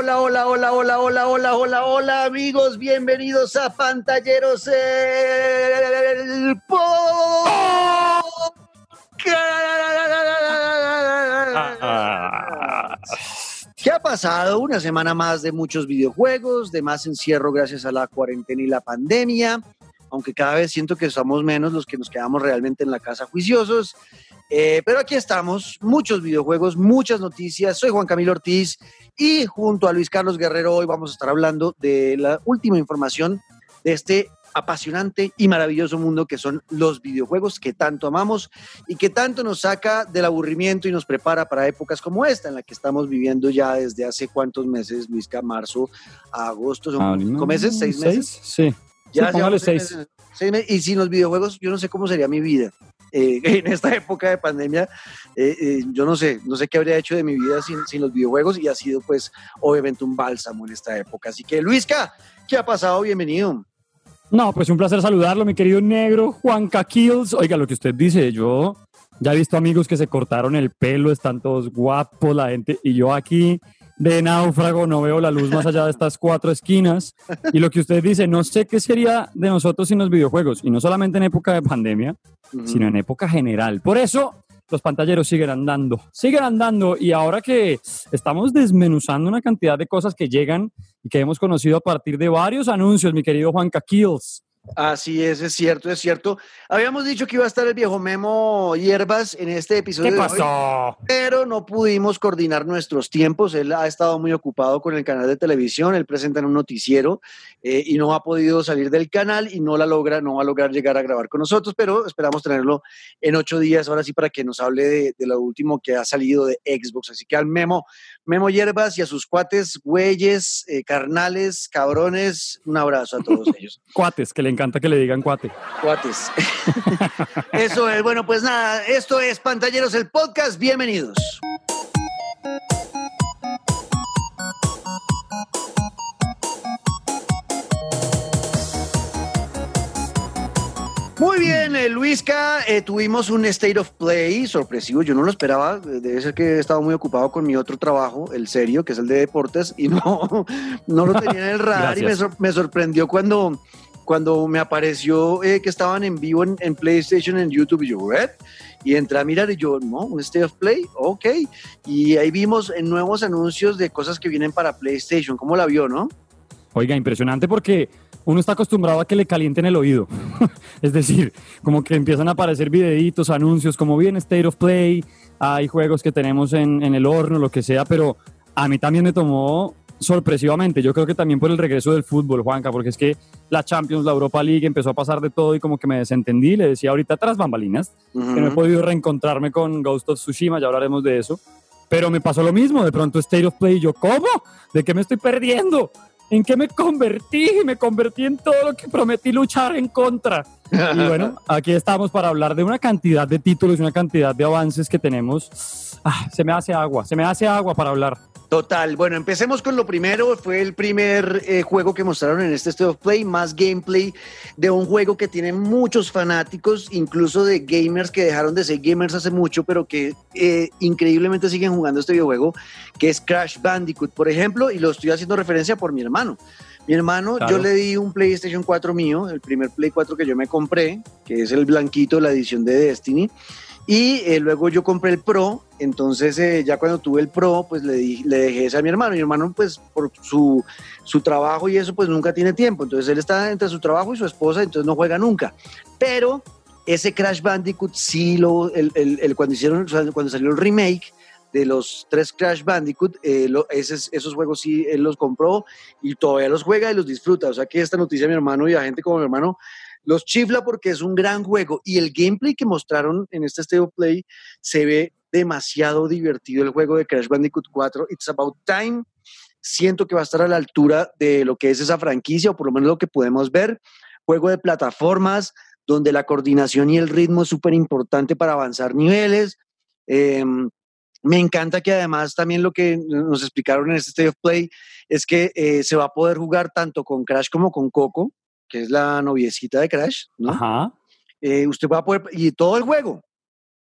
hola, hola, hola, hola, hola, hola, hola, hola, amigos, bienvenidos a Pantalleros el ¿Qué ha pasado? Una semana más de muchos videojuegos, de más encierro gracias a la cuarentena y la pandemia, aunque cada vez siento que somos menos los que nos quedamos realmente en la casa juiciosos. Eh, pero aquí estamos, muchos videojuegos, muchas noticias. Soy Juan Camilo Ortiz y junto a Luis Carlos Guerrero hoy vamos a estar hablando de la última información de este apasionante y maravilloso mundo que son los videojuegos que tanto amamos y que tanto nos saca del aburrimiento y nos prepara para épocas como esta en la que estamos viviendo ya desde hace cuántos meses, Luisca, marzo, agosto, son Ah, cinco no, meses, seis meses. Sí. Ya Sí, seis. meses. Y sin los videojuegos, yo no sé cómo sería mi vida. Eh, en esta época de pandemia, eh, eh, yo no sé, no sé qué habría hecho de mi vida sin, sin los videojuegos y ha sido pues obviamente un bálsamo en esta época. Así que Luisca, ¿qué ha pasado? Bienvenido. No, pues un placer saludarlo, mi querido negro Juanca Kills. Oiga, lo que usted dice, yo ya he visto amigos que se cortaron el pelo, están todos guapos la gente, y yo aquí de náufrago no veo la luz más allá de estas cuatro esquinas. Y lo que usted dice, no sé qué sería de nosotros sin los videojuegos, y no solamente en época de pandemia, sino en época general. Por eso los pantalleros siguen andando, siguen andando y ahora que estamos desmenuzando una cantidad de cosas que llegan y que hemos conocido a partir de varios anuncios, mi querido Juanca Kills. Así es, es cierto, es cierto. Habíamos dicho que iba a estar el viejo Memo Hierbas en este episodio. ¿Qué de hoy, pasó? pero no pudimos coordinar nuestros tiempos. Él ha estado muy ocupado con el canal de televisión, él presenta en un noticiero eh, y no ha podido salir del canal y no la logra, no va a lograr llegar a grabar con nosotros, pero esperamos tenerlo en ocho días, ahora sí, para que nos hable de, de lo último que ha salido de Xbox. Así que al Memo, Memo Hierbas y a sus cuates, güeyes, eh, carnales, cabrones, un abrazo a todos ellos. Cuates, que le encanta que le digan cuate. Cuates. Eso es. Bueno, pues nada, esto es Pantalleros el Podcast. Bienvenidos. Muy bien, eh, Luisca, eh, tuvimos un State of Play sorpresivo, yo no lo esperaba, debe ser que he estado muy ocupado con mi otro trabajo, el serio, que es el de deportes, y no, no lo tenía en el radar y me, sor- me sorprendió cuando, cuando me apareció eh, que estaban en vivo en, en PlayStation, en YouTube, y yo, ¿what? Y entré a mirar y yo, no, un State of Play, ok. Y ahí vimos nuevos anuncios de cosas que vienen para PlayStation, ¿cómo la vio, no? Oiga, impresionante porque uno está acostumbrado a que le calienten el oído. es decir, como que empiezan a aparecer videitos, anuncios, como bien State of Play, hay juegos que tenemos en, en el horno, lo que sea, pero a mí también me tomó sorpresivamente. Yo creo que también por el regreso del fútbol, Juanca, porque es que la Champions, la Europa League empezó a pasar de todo y como que me desentendí. Le decía ahorita tras bambalinas que no he podido reencontrarme con Ghost of Tsushima, ya hablaremos de eso. Pero me pasó lo mismo, de pronto State of Play, yo, ¿cómo? ¿De qué me estoy perdiendo? ¿En qué me convertí? Me convertí en todo lo que prometí luchar en contra. Y bueno, aquí estamos para hablar de una cantidad de títulos y una cantidad de avances que tenemos. Ah, se me hace agua, se me hace agua para hablar. Total. Bueno, empecemos con lo primero. Fue el primer eh, juego que mostraron en este State of Play, más gameplay de un juego que tiene muchos fanáticos, incluso de gamers que dejaron de ser gamers hace mucho, pero que eh, increíblemente siguen jugando este videojuego, que es Crash Bandicoot, por ejemplo, y lo estoy haciendo referencia por mi hermano. Mi hermano, Claro. yo le di un PlayStation 4 mío, el primer Play 4 que yo me compré, que es el blanquito, la edición de Destiny. Y eh, luego yo compré el Pro, entonces eh, ya cuando tuve el Pro, pues le, di- le dejé ese a mi hermano. Mi hermano, pues por su, su trabajo y eso, pues nunca tiene tiempo. Entonces él está entre su trabajo y su esposa, entonces no juega nunca. Pero ese Crash Bandicoot sí lo, el, el- el- cuando hicieron, cuando salió el remake de los tres Crash Bandicoot, eh, esos, esos juegos sí él los compró y todavía los juega y los disfruta. O sea que esta noticia mi hermano y a gente como mi hermano los chifla porque es un gran juego y el gameplay que mostraron en este State of Play se ve demasiado divertido el juego de Crash Bandicoot 4. It's About Time. Siento que va a estar a la altura de lo que es esa franquicia o por lo menos lo que podemos ver. Juego de plataformas donde la coordinación y el ritmo es súper importante para avanzar niveles. Eh, me encanta que además también lo que nos explicaron en este State of Play es que eh, se va a poder jugar tanto con Crash como con Coco, que es la noviecita de Crash, ¿no? Ajá. Eh, usted va a poder, y todo el juego,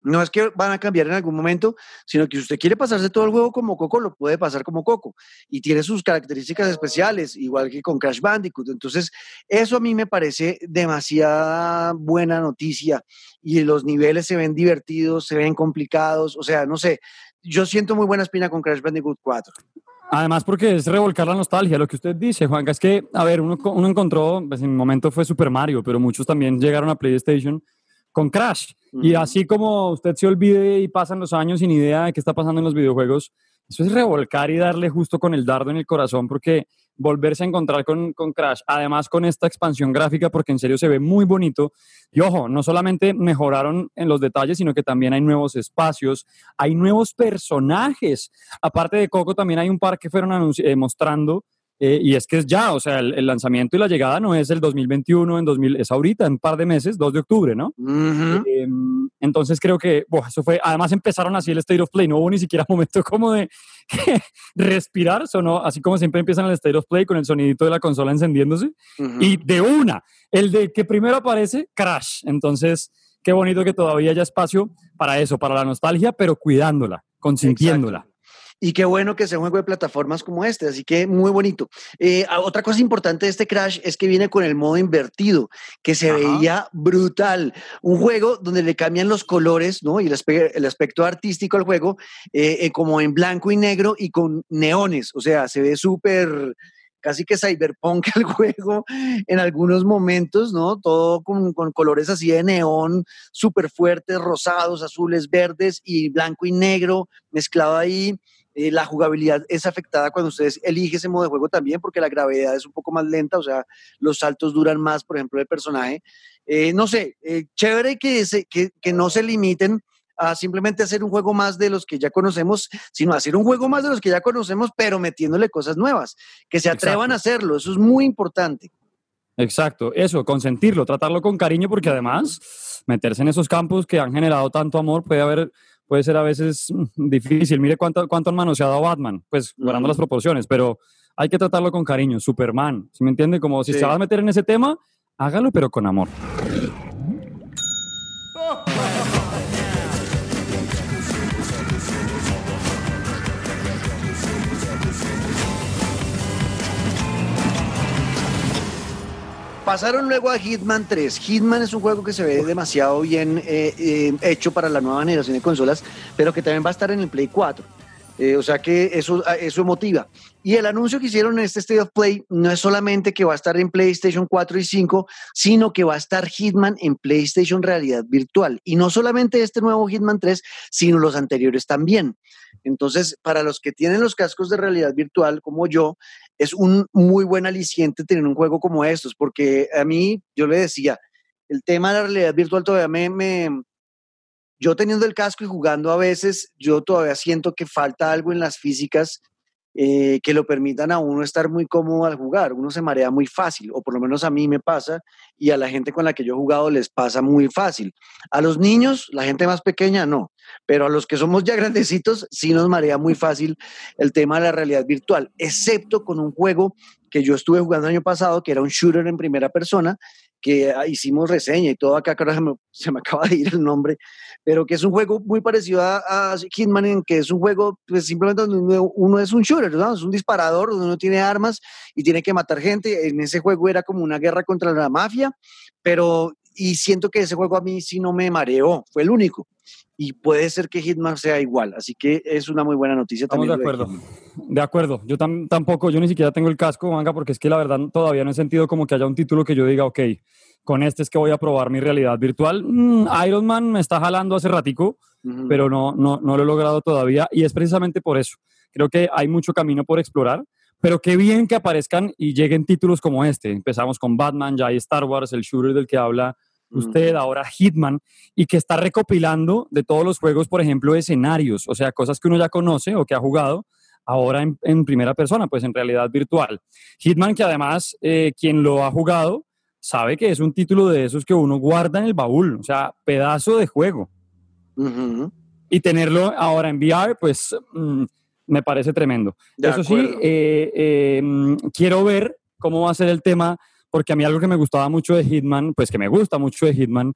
No es que van a cambiar en algún momento, sino que si usted quiere pasarse todo el juego como Coco, lo puede pasar como Coco. Y tiene sus características especiales, igual que con Crash Bandicoot. Entonces, eso a mí me parece demasiada buena noticia. Y los niveles se ven divertidos, se ven complicados. O sea, no sé, yo siento muy buena espina con Crash Bandicoot 4. Además, porque es revolcar la nostalgia, lo que usted dice, Juanca, es que, a ver, uno, encontró, pues en mi momento fue Super Mario, pero muchos también llegaron a PlayStation con Crash. Y así como usted se olvide y pasan los años sin idea de qué está pasando en los videojuegos, eso es revolcar y darle justo con el dardo en el corazón, porque volverse a encontrar con, con, Crash, además con esta expansión gráfica, porque en serio se ve muy bonito. Y ojo, no solamente mejoraron en los detalles, sino que también hay nuevos espacios, hay nuevos personajes. Aparte de Coco, también hay un par que fueron eh, mostrando eh, y es que es ya, o sea, el, lanzamiento y la llegada no es el 2021, en 2000, es ahorita, en un par de meses, 2 de octubre, ¿no? Em, entonces creo que, bueno, eso fue, además empezaron así el State of Play, no hubo ni siquiera momento como de respirar, sonó así como siempre empiezan el State of Play con el sonidito de la consola encendiéndose, y de una, el de que primero aparece, Crash. Entonces, qué bonito que todavía haya espacio para eso, para la nostalgia, pero cuidándola, consintiéndola. Y qué bueno que sea un juego de plataformas como este, así que muy bonito. Eh, otra cosa importante de este Crash es que viene con el modo invertido, que se veía brutal. Un juego donde le cambian los colores, ¿no? Y el, aspecto artístico al juego, eh, eh, como en blanco y negro y con neones. O sea, se ve súper casi que cyberpunk el juego en algunos momentos, ¿no? Todo con, con colores así de neón, súper fuertes, rosados, azules, verdes y blanco y negro mezclado ahí. Eh, la jugabilidad es afectada cuando ustedes eligen ese modo de juego también, porque la gravedad es un poco más lenta, o sea, los saltos duran más, por ejemplo, el personaje. Eh, no sé, eh, chévere que, que, que, no se limiten a simplemente hacer un juego más de los que ya conocemos, sino hacer un juego más de los que ya conocemos, pero metiéndole cosas nuevas, que se atrevan a hacerlo, eso es muy importante. Exacto, eso, consentirlo, tratarlo con cariño, porque además meterse en esos campos que han generado tanto amor puede haber puede ser a veces difícil. Mire cuánto, cuánto han manoseado a Batman, pues guardando las proporciones, pero hay que tratarlo con cariño. Superman, ¿sí me entiende? Como si se va a meter en ese tema, hágalo pero con amor. Pasaron luego a Hitman 3. Hitman es un juego que se ve demasiado bien eh, eh, hecho para la nueva generación de consolas, pero que también va a estar en el Play 4. Eh, o sea que eso, ah, eso motiva. Y el anuncio que hicieron en este State of Play no es solamente que va a estar en PlayStation 4 y 5, sino que va a estar Hitman en PlayStation Realidad Virtual. Y no solamente este nuevo Hitman 3, sino los anteriores también. Entonces, para los que tienen los cascos de realidad virtual, como yo, es un muy buen aliciente tener un juego como estos, porque a mí, yo le decía, el tema de la realidad virtual todavía me, me yo teniendo el casco y jugando a veces, yo todavía siento que falta algo en las físicas eh, que lo permitan a uno estar muy cómodo al jugar. Uno se marea muy fácil, o por lo menos a mí me pasa, y a la gente con la que yo he jugado les pasa muy fácil. A los niños, la gente más pequeña, no, pero a los que somos ya grandecitos, sí nos marea muy fácil el tema de la realidad virtual, excepto con un juego que yo estuve jugando el año pasado, que era un shooter en primera persona, que ah, hicimos reseña y todo acá, ahora se me, se me acaba de ir el nombre, pero que es un juego muy parecido a, Hitman, en que es un juego, pues simplemente donde uno, es un shooter, ¿no? es un disparador, donde uno tiene armas y tiene que matar gente. En ese juego era como una guerra contra la mafia, pero y siento que ese juego a mí sí no me mareó, fue el único. Y puede ser que Hitman sea igual, así que es una muy buena noticia Estamos también. de acuerdo, de, acuerdo. Yo tampoco, yo ni siquiera tengo el casco, manga, porque es que la verdad todavía no he sentido como que haya un título que yo diga, ok, con este es que voy a probar mi realidad virtual. Mm, Iron Man me está jalando hace ratico, pero no, no, no lo he logrado todavía y es precisamente por eso. Creo que hay mucho camino por explorar, pero qué bien que aparezcan y lleguen títulos como este. Empezamos con Batman, ya hay Star Wars, el shooter del que habla usted, ahora Hitman, y que está recopilando de todos los juegos, por ejemplo, escenarios, o sea, cosas que uno ya conoce o que ha jugado, ahora en, primera persona, pues en realidad virtual. Hitman, que además eh, quien lo ha jugado, sabe que es un título de esos que uno guarda en el baúl, o sea, pedazo de juego. Y tenerlo ahora en VR, pues mm, me parece tremendo. Eso sí, eh, eh, mm, quiero ver cómo va a ser el tema, porque a mí algo que me gustaba mucho de Hitman, pues que me gusta mucho de Hitman,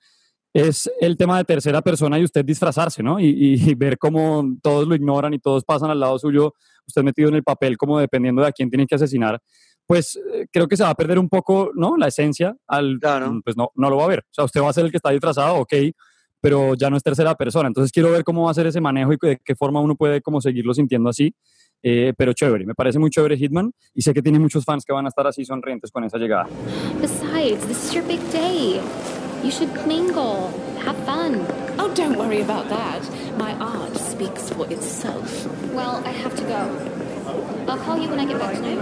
es el tema de tercera persona y usted disfrazarse, ¿no? Y, ver cómo todos lo ignoran y todos pasan al lado suyo, usted metido en el papel como dependiendo de a quién tiene que asesinar, pues eh, creo que se va a perder un poco, ¿no? La esencia, al, pues no, no lo va a ver. O sea, usted va a ser el que está disfrazado, ok, pero ya no es tercera persona. Entonces quiero ver cómo va a ser ese manejo y de qué forma uno puede como seguirlo sintiendo así. Eh, pero chévere, me parece muy chévere Hitman y sé que tiene muchos fans que van a estar así sonrientes con esa llegada. Besides, this is your big day. You should mingle, have fun. Oh, don't worry about that. My art speaks for itself. Well, I have to go. I'll call you when I get back tonight.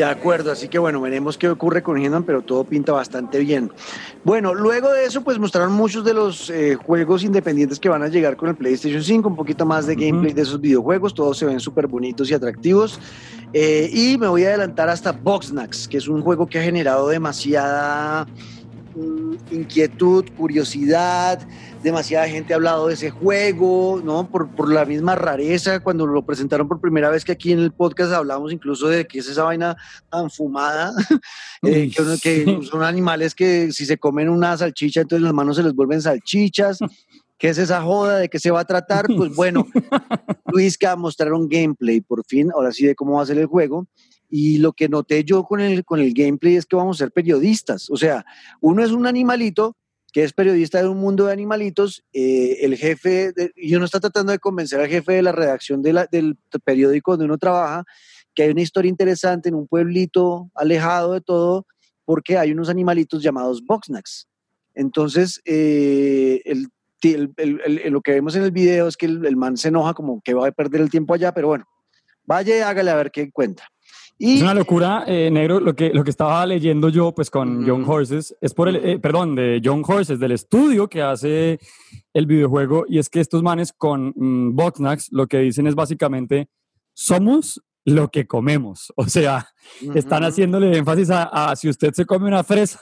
De acuerdo, así que bueno, veremos qué ocurre con Hitman, pero todo pinta bastante bien. Bueno, luego de eso, pues mostraron muchos de los eh, juegos independientes que van a llegar con el PlayStation 5, un poquito más de gameplay de esos videojuegos, todos se ven súper bonitos y atractivos. Eh, y me voy a adelantar hasta Boxnax, que es un juego que ha generado demasiada mm, inquietud, curiosidad, demasiada gente ha hablado de ese juego, ¿no? Por, por, la misma rareza, cuando lo presentaron por primera vez, que aquí en el podcast hablamos incluso de que es esa vaina tan fumada, eh, que, son animales que si se comen una salchicha, entonces las manos se les vuelven salchichas. ¿Qué es esa joda? ¿De qué se va a tratar? Pues bueno, Luis que va a mostrar un gameplay, por fin, ahora sí de cómo va a ser el juego. Y lo que noté yo con el, con el gameplay es que vamos a ser periodistas. O sea, uno es un animalito que es periodista de un mundo de animalitos, eh, el jefe, y uno está tratando de convencer al jefe de la redacción de del periódico donde uno trabaja, que hay una historia interesante en un pueblito alejado de todo, porque hay unos animalitos llamados boxnacks. Entonces, eh, el, lo que vemos en el video es que el, man se enoja como que va a perder el tiempo allá, pero bueno, vaya hágale a ver qué cuenta es una locura, eh, negro, lo que, lo que estaba leyendo yo, pues con John Horses, es por el, eh, perdón, de John Horses, del estudio que hace el videojuego, y es que estos manes con mm, Boxnax lo que dicen es básicamente, somos lo que comemos. O sea, están haciéndole énfasis a, si usted se come una fresa,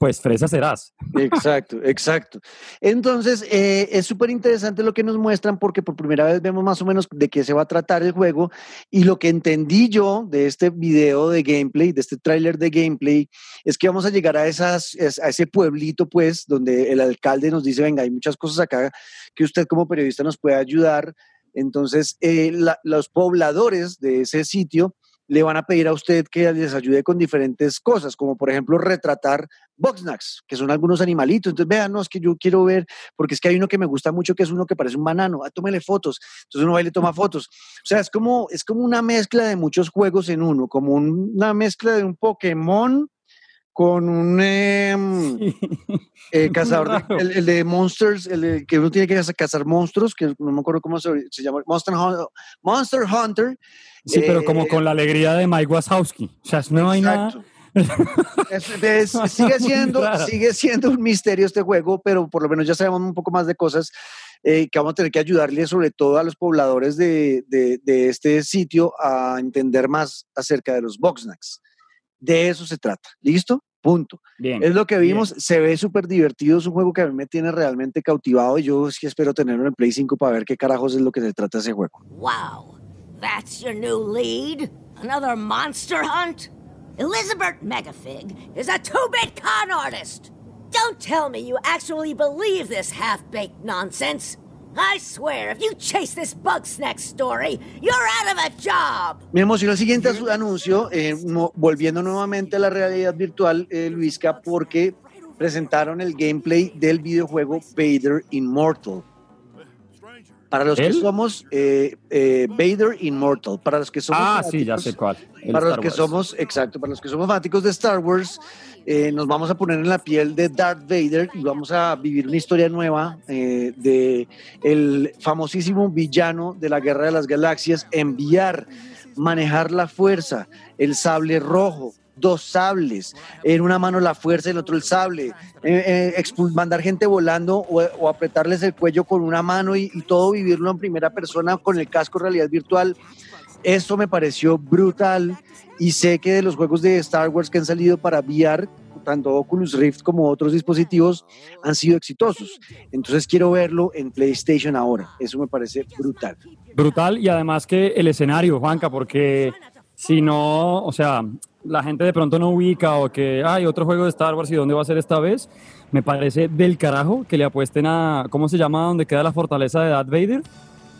pues fresa serás. Exacto, exacto. Entonces, eh, es súper interesante lo que nos muestran porque por primera vez vemos más o menos de qué se va a tratar el juego y lo que entendí yo de este video de gameplay, de este tráiler de gameplay, es que vamos a llegar a, a ese pueblito, pues, donde el alcalde nos dice, venga, hay muchas cosas acá que usted como periodista nos puede ayudar. Entonces, eh, los pobladores de ese sitio le van a pedir a usted que les ayude con diferentes cosas, como por ejemplo retratar boxnacks, que son algunos animalitos. Entonces, vean, no, es que yo quiero ver, porque es que hay uno que me gusta mucho, que es uno que parece un banano. Ah, tómele fotos. Entonces uno va y le toma fotos. O sea, es como, es como una mezcla de muchos juegos en uno, como una mezcla de un Pokémon con un em, eh, cazador, el, de Monsters, el que uno tiene que cazar monstruos, que no me acuerdo cómo se, llama, Monster, Monster Hunter. Sí, pero como eh, con la alegría de Mike Wazowski. O sea, no hay nada. sigue, siendo, sigue siendo un misterio este juego, pero por lo menos ya sabemos un poco más de cosas eh, que vamos a tener que ayudarle sobre todo a los pobladores de, de, de este sitio a entender más acerca de los Boxnacks. De eso se trata. ¿Listo? Punto. Bien, es lo que vimos, se ve súper divertido, es un juego que a mí me tiene realmente cautivado y yo sí espero tenerlo en Play 5 para ver qué carajos es lo que se trata ese juego. Wow, that's your new lead? Another monster hunt? Elizabeth Megafig is a two-bit con artist. Don't tell me you actually believe this half-baked nonsense. I swear, if you chase this bug snack story, you're out of a job. Me emociona el siguiente anuncio, eh, volviendo nuevamente a la realidad virtual, eh, Luisca, porque presentaron el gameplay del videojuego Vader Immortal. Para los que somos eh, eh, Vader Immortal, para los que somos ah sí ya sé cuál para los que somos exacto para los que somos fanáticos de Star Wars eh, nos vamos a poner en la piel de Darth Vader y vamos a vivir una historia nueva de el famosísimo villano de la Guerra de las Galaxias enviar manejar la fuerza el sable rojo dos sables, en una mano la fuerza, en otro el sable, eh, eh, mandar gente volando o, apretarles el cuello con una mano y, todo vivirlo en primera persona con el casco realidad virtual. Esto me pareció brutal y sé que de los juegos de Star Wars que han salido para VR, tanto Oculus Rift como otros dispositivos, han sido exitosos. Entonces quiero verlo en PlayStation ahora. Eso me parece brutal. Brutal y además que el escenario, Juanca, porque si no, o sea, la gente de pronto no ubica o que hay otro juego de Star Wars y dónde va a ser esta vez, me parece del carajo que le apuesten a, ¿cómo se llama? Donde queda la fortaleza de Darth Vader,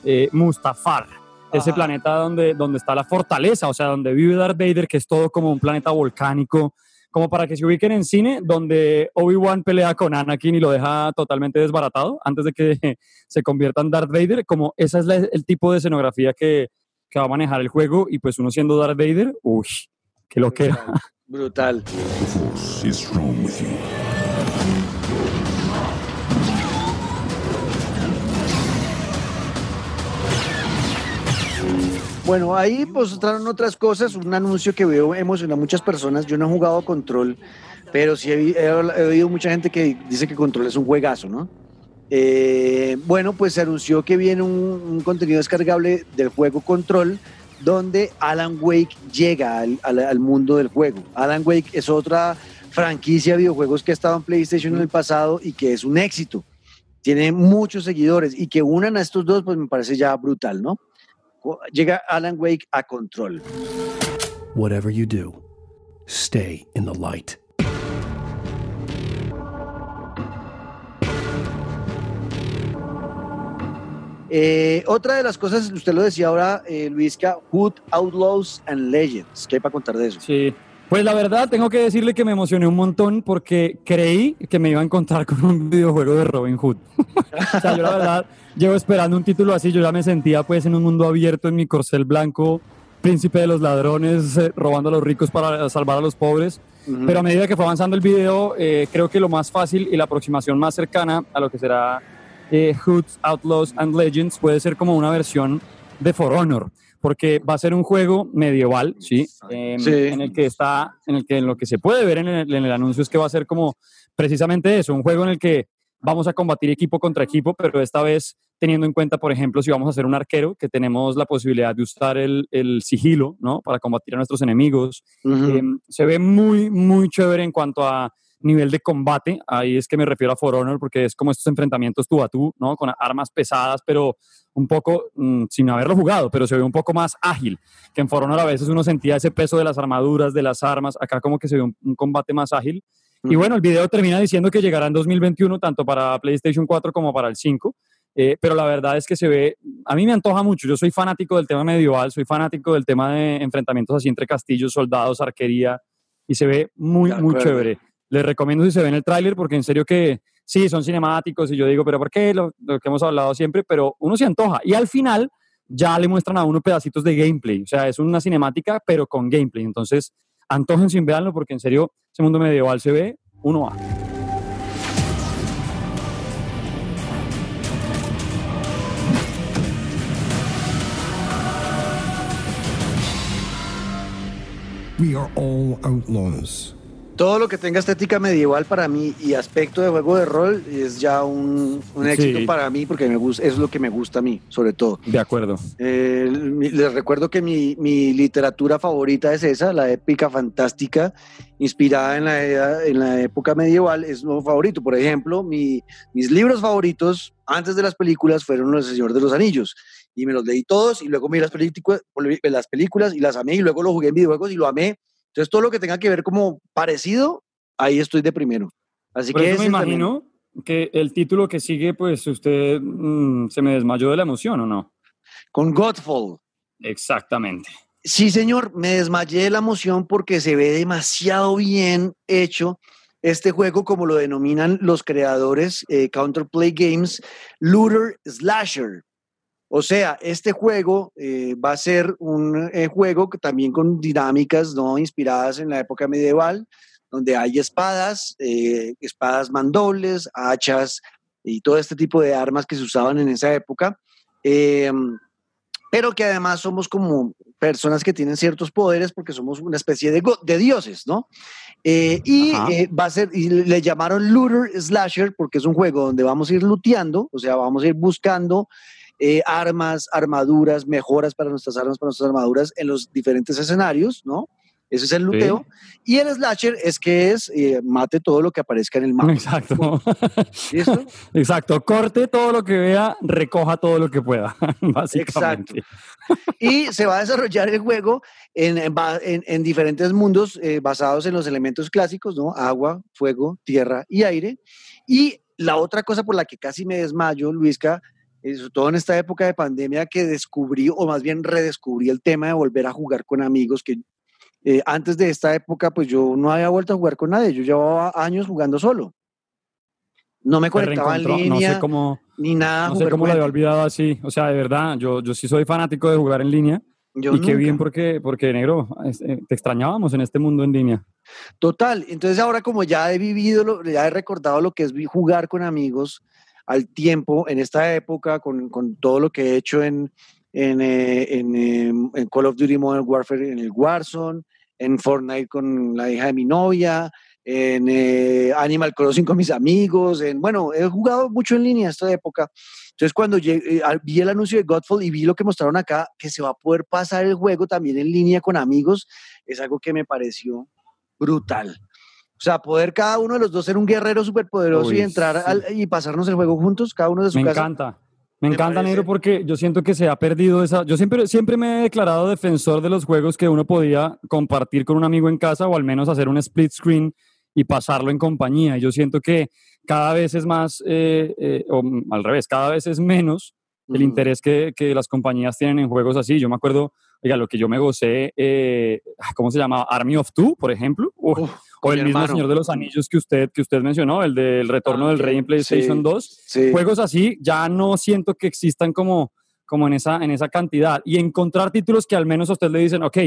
eh, Mustafar. Ese planeta donde, donde está la fortaleza, o sea, donde vive Darth Vader, que es todo como un planeta volcánico, como para que se ubiquen en cine, donde Obi-Wan pelea con Anakin y lo deja totalmente desbaratado antes de que se convierta en Darth Vader, como ese es la- el tipo de escenografía que, que va a manejar el juego, y pues uno siendo Darth Vader, uy, qué lo que era. Brutal. Bueno, ahí mostraron otras cosas, un anuncio que veo emociona a muchas personas. Yo no he jugado Control, pero sí he, he- he oído mucha gente que dice que Control es un juegazo, ¿no? Eh, bueno, pues se anunció que viene un, contenido descargable del juego Control, donde Alan Wake llega al, al- al mundo del juego. Alan Wake es otra franquicia de videojuegos que ha estado en PlayStation en el pasado y que es un éxito. Tiene muchos seguidores y que unan a estos dos, pues me parece ya brutal, ¿no? Llega Alan Wake a Control. Whatever you do, stay in the light. Eh, otra de las cosas, usted lo decía ahora, eh, Luisca, Hood, Outlaws and Legends. ¿Qué hay para contar de eso? Sí. Pues la verdad, tengo que decirle que me emocioné un montón porque creí que me iba a encontrar con un videojuego de Robin Hood. o sea, yo la verdad llevo esperando un título así, yo ya me sentía pues en un mundo abierto en mi corcel blanco, príncipe de los ladrones, eh, robando a los ricos para salvar a los pobres. Ujú. Pero a medida que fue avanzando el video, eh, creo que lo más fácil y la aproximación más cercana a lo que será eh, Hoods, Outlaws and Legends puede ser como una versión de For Honor, porque va a ser un juego medieval, ¿sí? Eh, Sí. En el que está, en el que en lo que se puede ver en el, en el anuncio es que va a ser como precisamente eso, un juego en el que vamos a combatir equipo contra equipo, pero esta vez teniendo en cuenta, por ejemplo, si vamos a ser un arquero, que tenemos la posibilidad de usar el, el sigilo, ¿no? Para combatir a nuestros enemigos. Eh, se ve muy, muy chévere en cuanto a nivel de combate. Ahí es que me refiero a For Honor, porque es como estos enfrentamientos tú a tú, ¿no? Con armas pesadas, pero un poco, mm, sin haberlo jugado, pero se ve un poco más ágil. Que en For Honor a veces uno sentía ese peso de las armaduras, de las armas. Acá como que se ve un, un combate más ágil. Y bueno, el video termina diciendo que llegará en 2021 tanto para PlayStation 4 como para el 5. Eh, pero la verdad es que se ve, a mí me antoja mucho, yo soy fanático del tema medieval, soy fanático del tema de enfrentamientos así entre castillos, soldados, arquería, y se ve muy, muy chévere. Les recomiendo si se ve en el tráiler, porque en serio que sí, son cinemáticos, y yo digo, pero ¿por qué? Lo, lo que hemos hablado siempre, pero uno se antoja. Y al final ya le muestran a uno pedacitos de gameplay, o sea, es una cinemática, pero con gameplay. Entonces, antojen sin verlo, porque en serio, ese mundo medieval se ve uno a. We are all outlaws. Todo lo que tenga estética medieval para mí y aspecto de juego de rol es ya un, un éxito Sí. para mí porque me gusta, es lo que me gusta a mí, sobre todo. De acuerdo. Eh, mi- les recuerdo que mi, mi literatura favorita es esa, la épica fantástica, inspirada en la, edad- en la época medieval, es lo favorito. Por ejemplo, mi- mis libros favoritos antes de las películas fueron Los Señor de los Anillos. Y me los leí todos y luego vi las, películas las películas y las amé y luego lo jugué en videojuegos y lo amé. Entonces todo lo que tenga que ver como parecido, ahí estoy de primero. Así Por que eso me también. imagino que el título que sigue, pues usted mm, se me desmayó de la emoción, ¿o no? Con Godfall. Exactamente. Sí, señor, me desmayé de la emoción porque se ve demasiado bien hecho este juego, como lo denominan los creadores eh, Counterplay Games, Looter Slasher. O sea, este juego eh, va a ser un eh, juego que también con dinámicas no inspiradas en la época medieval, donde hay espadas, eh, espadas mandobles, hachas y todo este tipo de armas que se usaban en esa época. Eh, pero que además somos como personas que tienen ciertos poderes porque somos una especie de, de dioses, ¿no? Y va a ser, y le llamaron Looter Slasher porque es un juego donde vamos a ir looteando, o sea, vamos a ir buscando eh, armas, armaduras, mejoras para nuestras armas, para nuestras armaduras en los diferentes escenarios, ¿no? Ese es el luteo. Y el slasher es que es eh, mate todo lo que aparezca en el mapa. Exacto. ¿Listo? Exacto. Corte todo lo que vea, recoja todo lo que pueda, básicamente. Y se va a desarrollar el juego en, diferentes mundos eh, basados en los elementos clásicos, ¿no? Agua, fuego, tierra y aire. Y la otra cosa por la que casi me desmayo, Luisca, sobre todo en esta época de pandemia que descubrí, o más bien redescubrí el tema de volver a jugar con amigos, que eh, antes de esta época, pues yo no había vuelto a jugar con nadie, yo llevaba años jugando solo. No me conectaba en línea, no sé cómo, ni nada. no sé cómo lo había olvidado así. O sea, de verdad, yo, yo sí soy fanático de jugar en línea. Yo y qué bien nunca. porque, porque negro, eh, te extrañábamos en este mundo en línea. Total, entonces ahora como ya he vivido, ya he recordado lo que es jugar con amigos al tiempo, en esta época, con, con todo lo que he hecho en, en, eh, en, em, en Call of Duty Modern Warfare, en el Warzone, en Fortnite con la hija de mi novia, en eh, Animal Crossing con mis amigos, en, bueno, he jugado mucho en línea esta época. Entonces cuando llegué- eh, vi el anuncio de Godfall y vi lo que mostraron acá, que se va a poder pasar el juego también en línea con amigos, es algo que me pareció brutal. O sea, poder cada uno de los dos ser un guerrero superpoderoso y Uy, entrar sí. al- y pasarnos el juego juntos, cada uno de su Me casa. encanta. Me encanta, parece- negro, porque yo siento que se ha perdido esa. Yo siempre, siempre me he declarado defensor de los juegos que uno podía compartir con un amigo en casa o al menos hacer un split screen y pasarlo en compañía. Y yo siento que cada vez es más, eh, eh, o mm, al revés, cada vez es menos el Mm. interés que, que las compañías tienen en juegos así. Yo me acuerdo, oiga, lo que yo me gocé, eh, ¿cómo se llama? Army of Two, por ejemplo. Uf, Uf, o el mi mismo hermano. Señor de los Anillos que usted, que usted mencionó, el del Retorno del Rey en PlayStation sí, 2 Sí. juegos así ya no siento que existan como, como en, esa, en esa cantidad. Y encontrar títulos que al menos a usted le dicen, ok,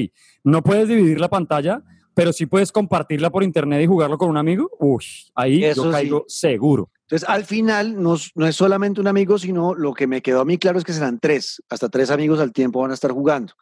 no puedes dividir la pantalla, pero sí puedes compartirla por internet y jugarlo con un amigo, uy, ahí Eso yo sí. caigo seguro. Entonces, al final, no, no es solamente un amigo, sino lo que me quedó a mí claro es que serán tres, hasta tres amigos al tiempo van a estar jugando.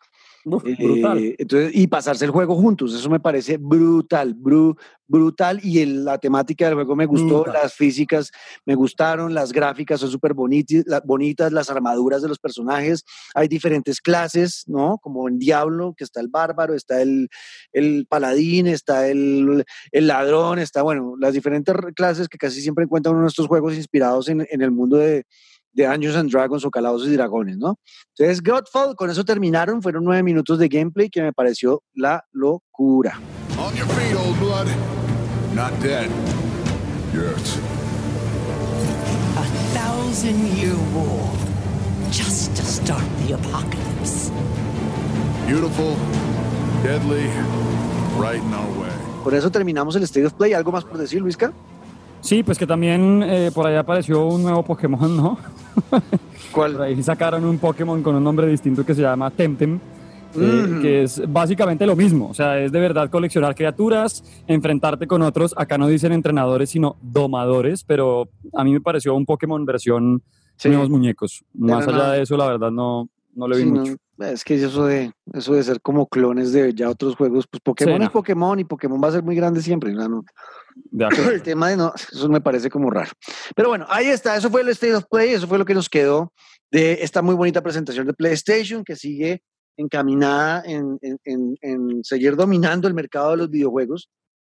Uf, Eh, brutal. entonces, y pasarse el juego juntos, eso me parece brutal, bru- brutal. Y el- la temática del juego me gustó, Brutal. las físicas me gustaron, las gráficas son súper bonitas, bonitas, las armaduras de los personajes. Hay diferentes clases, ¿no? Como en Diablo, que está el bárbaro, está el, el paladín, está el, el ladrón, está, bueno, las diferentes clases que casi siempre encuentran uno de estos juegos inspirados en, en el mundo de, de Dungeons and Dragons o Calabozos y Dragones, ¿no? Entonces, Godfall, con eso terminaron, fueron nueve minutos de gameplay que me pareció la locura. On your feet, old blood. Not dead. Yet. A thousand year war just to start the apocalypse. Beautiful, deadly, right in our way. Con eso terminamos el State of Play. ¿Algo más por decir, Luisca? Sí, pues que también eh, por ahí apareció un nuevo Pokémon, ¿no? ¿Cuál? Por ahí sacaron un Pokémon con un nombre distinto que se llama Temtem. eh, Mm. que es básicamente lo mismo, o sea, es de verdad coleccionar criaturas, enfrentarte con otros, acá no dicen entrenadores, sino domadores, pero a mí me pareció un Pokémon versión Sí. nuevos muñecos. Más allá de eso, la verdad, no, no le vi Sí, mucho. no, es que eso de, eso de ser como clones de ya otros juegos, pues Pokémon Sí, es no. Pokémon y Pokémon va a ser muy grande siempre. ¿no? No. De. El tema de no, eso me parece como raro. Pero bueno, ahí está, eso fue el State of Play, eso fue lo que nos quedó de esta muy bonita presentación de PlayStation que sigue encaminada en, en- en- en seguir dominando el mercado de los videojuegos.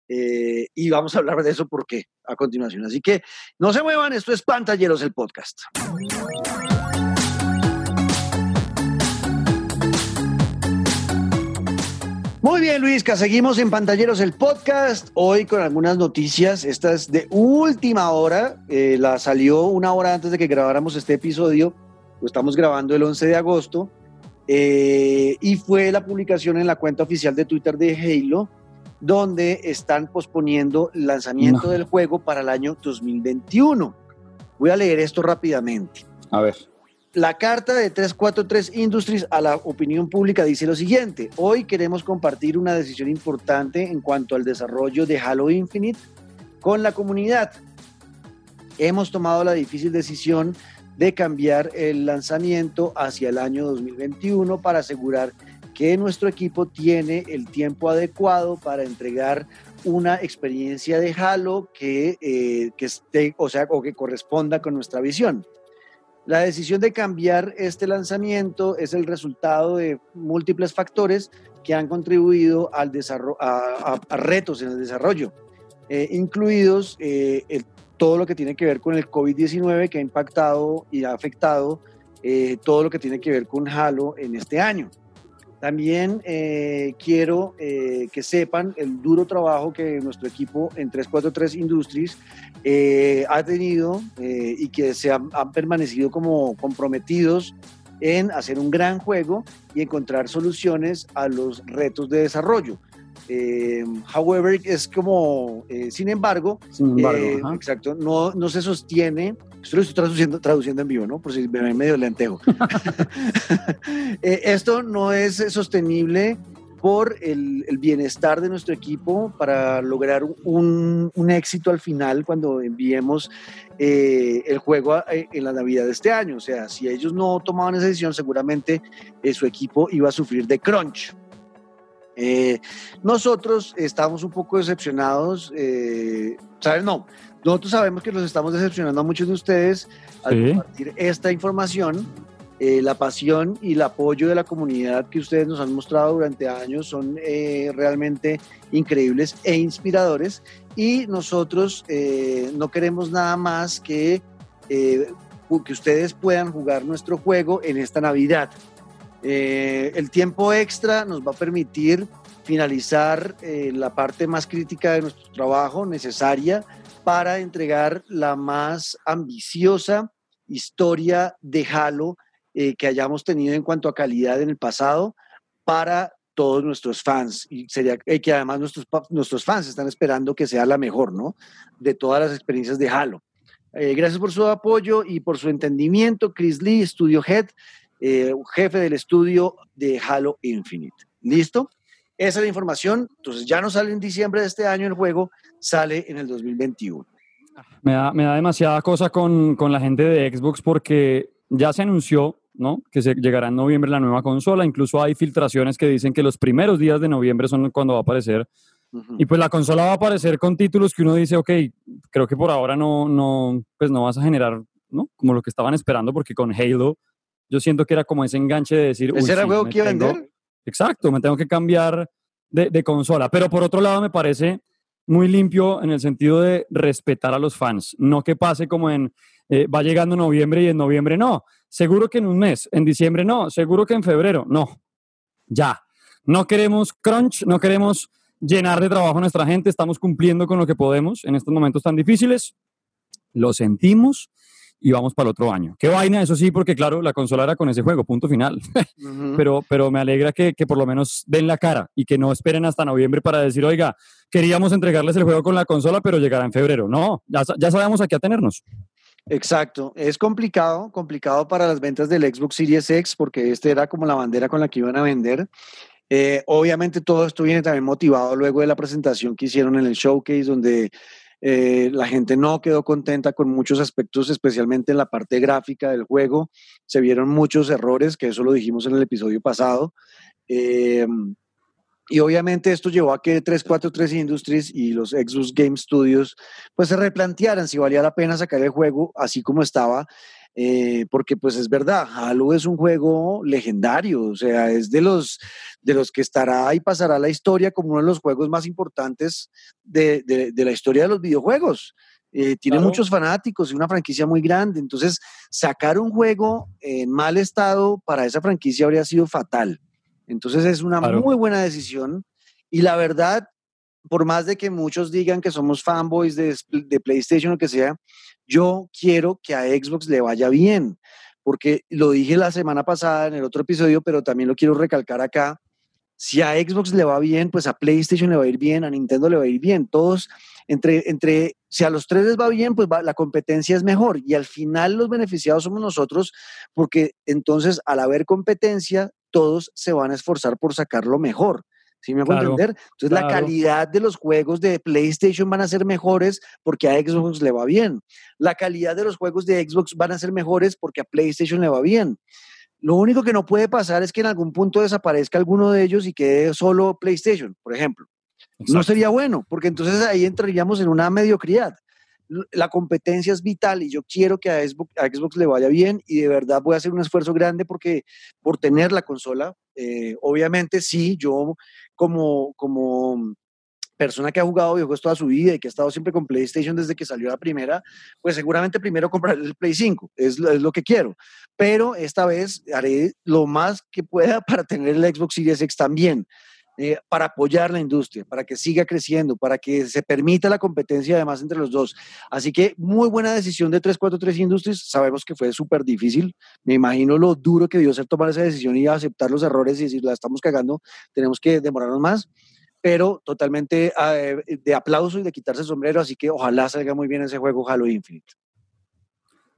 eh, y vamos a hablar de eso por qué a continuación. Así que no se muevan, esto es Pantalleros, el podcast. Muy bien, Luisca, seguimos en Pantalleros el podcast, hoy con algunas noticias, esta es de última hora, eh, la salió una hora antes de que grabáramos este episodio, lo estamos grabando el 11 de agosto, eh, y fue la publicación en la cuenta oficial de Twitter de Halo, donde están posponiendo el lanzamiento No. del juego para el año 2021. Voy a leer esto rápidamente. A ver. La carta de 343 Industries a la opinión pública dice lo siguiente, hoy queremos compartir una decisión importante en cuanto al desarrollo de Halo Infinite con la comunidad. Hemos tomado la difícil decisión de cambiar el lanzamiento hacia el año 2021 para asegurar que nuestro equipo tiene el tiempo adecuado para entregar una experiencia de Halo que, eh, que esté, o sea, o que corresponda con nuestra visión. La decisión de cambiar este lanzamiento es el resultado de múltiples factores que han contribuido al desarrollo, a, retos en el desarrollo, eh, incluidos eh, todo lo que tiene que ver con el COVID-19 que ha impactado y ha afectado eh, todo lo que tiene que ver con Halo en este año. También eh, quiero eh, que sepan el duro trabajo que nuestro equipo en 343 Industries eh, ha tenido eh, y que se han, han permanecido como comprometidos en hacer un gran juego y encontrar soluciones a los retos de desarrollo. Eh, however, es como, eh, sin embargo, Sin embargo, eh, exacto, no, no se sostiene. Esto lo estoy traduciendo, traduciendo en vivo, ¿no? Por si me ven medio lentejo. Eh, esto no es sostenible por el, el bienestar de nuestro equipo para lograr un, un éxito al final cuando enviemos eh, el juego a- en la Navidad de este año. O sea, si ellos no tomaban esa decisión, seguramente eh, su equipo iba a sufrir de crunch. Eh, nosotros estamos un poco decepcionados, eh, ¿saben? No, nosotros sabemos que los estamos decepcionando a muchos de ustedes al Sí. compartir esta información. Eh, la pasión y el apoyo de la comunidad que ustedes nos han mostrado durante años son eh, realmente increíbles e inspiradores y nosotros eh, no queremos nada más que, que ustedes puedan jugar nuestro juego en esta Navidad. Eh, el tiempo extra nos va a permitir finalizar eh, la parte más crítica de nuestro trabajo necesaria para entregar la más ambiciosa historia de Halo eh, que hayamos tenido en cuanto a calidad en el pasado para todos nuestros fans y sería que además nuestros, nuestros fans están esperando que sea la mejor, ¿no? De todas las experiencias de Halo. Gracias por su apoyo y por su entendimiento, Chris Lee, Studio Head, eh, jefe del estudio de Halo Infinite. ¿Listo? Esa es la información. Entonces ya no sale en diciembre de este año el juego, sale en el 2021. Me da, me da demasiada cosa con, con la gente de Xbox porque ya se anunció ¿no? que se llegará en noviembre la nueva consola. Incluso hay filtraciones que dicen que los primeros días de noviembre son cuando va a aparecer. Y pues la consola va a aparecer con títulos que uno dice, ok, creo que por ahora no, no, pues no vas a generar, ¿no? Como lo que estaban esperando, porque con Halo yo siento que era como ese enganche de decir, ¿Ese "Uy, era el sí, juego que iba a vender? Exacto, me tengo que cambiar de, de consola. Pero por otro lado, me parece muy limpio en el sentido de respetar a los fans. No que pase como en, eh, va llegando noviembre y en noviembre no. Seguro que en un mes, en diciembre no. Seguro que en febrero no. Ya. No queremos crunch, no queremos llenar de trabajo a nuestra gente. Estamos cumpliendo con lo que podemos en estos momentos tan difíciles. Lo sentimos y vamos para el otro año. Qué vaina, eso sí, porque claro, la consola era con ese juego, punto final Ujú. pero, pero me alegra que, que por lo menos den la cara y que no esperen hasta noviembre para decir, oiga, queríamos entregarles el juego con la consola, pero llegará en febrero. No, ya, ya sabemos a qué atenernos. Exacto, es complicado, complicado para las ventas del Xbox Series X porque este era como la bandera con la que iban a vender. Eh, obviamente todo esto viene también motivado luego de la presentación que hicieron en el showcase donde eh, la gente no quedó contenta con muchos aspectos, especialmente en la parte gráfica del juego. Se vieron muchos errores, que eso lo dijimos en el episodio pasado. Eh, y obviamente esto llevó a que 343 Industries y los Xbox Game Studios pues se replantearan si valía la pena sacar el juego así como estaba, eh, porque pues es verdad, Halo es un juego legendario, o sea, es de los, de los que estará y pasará la historia como uno de los juegos más importantes de, de- de la historia de los videojuegos. Eh, tiene Claro. muchos fanáticos y una franquicia muy grande, entonces sacar un juego en mal estado para esa franquicia habría sido fatal. Entonces es una Claro. muy buena decisión y la verdad, por más de que muchos digan que somos fanboys de, PlayStation o que sea, yo quiero que a Xbox le vaya bien, porque lo dije la semana pasada en el otro episodio, pero también lo quiero recalcar acá. Si a Xbox le va bien, pues a PlayStation le va a ir bien, a Nintendo le va a ir bien. Todos, entre, entre, si a los tres les va bien, pues la competencia es mejor. Y al final los beneficiados somos nosotros, porque entonces al haber competencia, todos se van a esforzar por sacar lo mejor. ¿Sí me hago Claro, entender? Entonces la calidad de los juegos de PlayStation van a ser mejores porque a Xbox le va bien. La calidad de los juegos de Xbox van a ser mejores porque a PlayStation le va bien. Lo único que no puede pasar es que en algún punto desaparezca alguno de ellos y quede solo PlayStation, por ejemplo. No sería bueno, porque entonces ahí entraríamos en una mediocridad. la competencia es vital y yo quiero que a Xbox, a Xbox le vaya bien y de verdad voy a hacer un esfuerzo grande porque por tener la consola, eh, obviamente sí, yo como, como persona que ha jugado videojuegos toda su vida y que ha estado siempre con PlayStation desde que salió la primera, pues seguramente primero compraré el Play 5, es, lo- es lo que quiero. Pero esta vez haré lo más que pueda para tener el Xbox Series X también, eh, para apoyar la industria, para que siga creciendo, para que se permita la competencia además entre los dos. Así que muy buena decisión de 343 Industries. Sabemos que fue súper difícil. Me imagino lo duro que dio ser tomar esa decisión y aceptar los errores y decir, la estamos cagando, tenemos que demorarnos más pero totalmente eh, de aplauso y de quitarse el sombrero, así que ojalá salga muy bien ese juego Halo Infinite.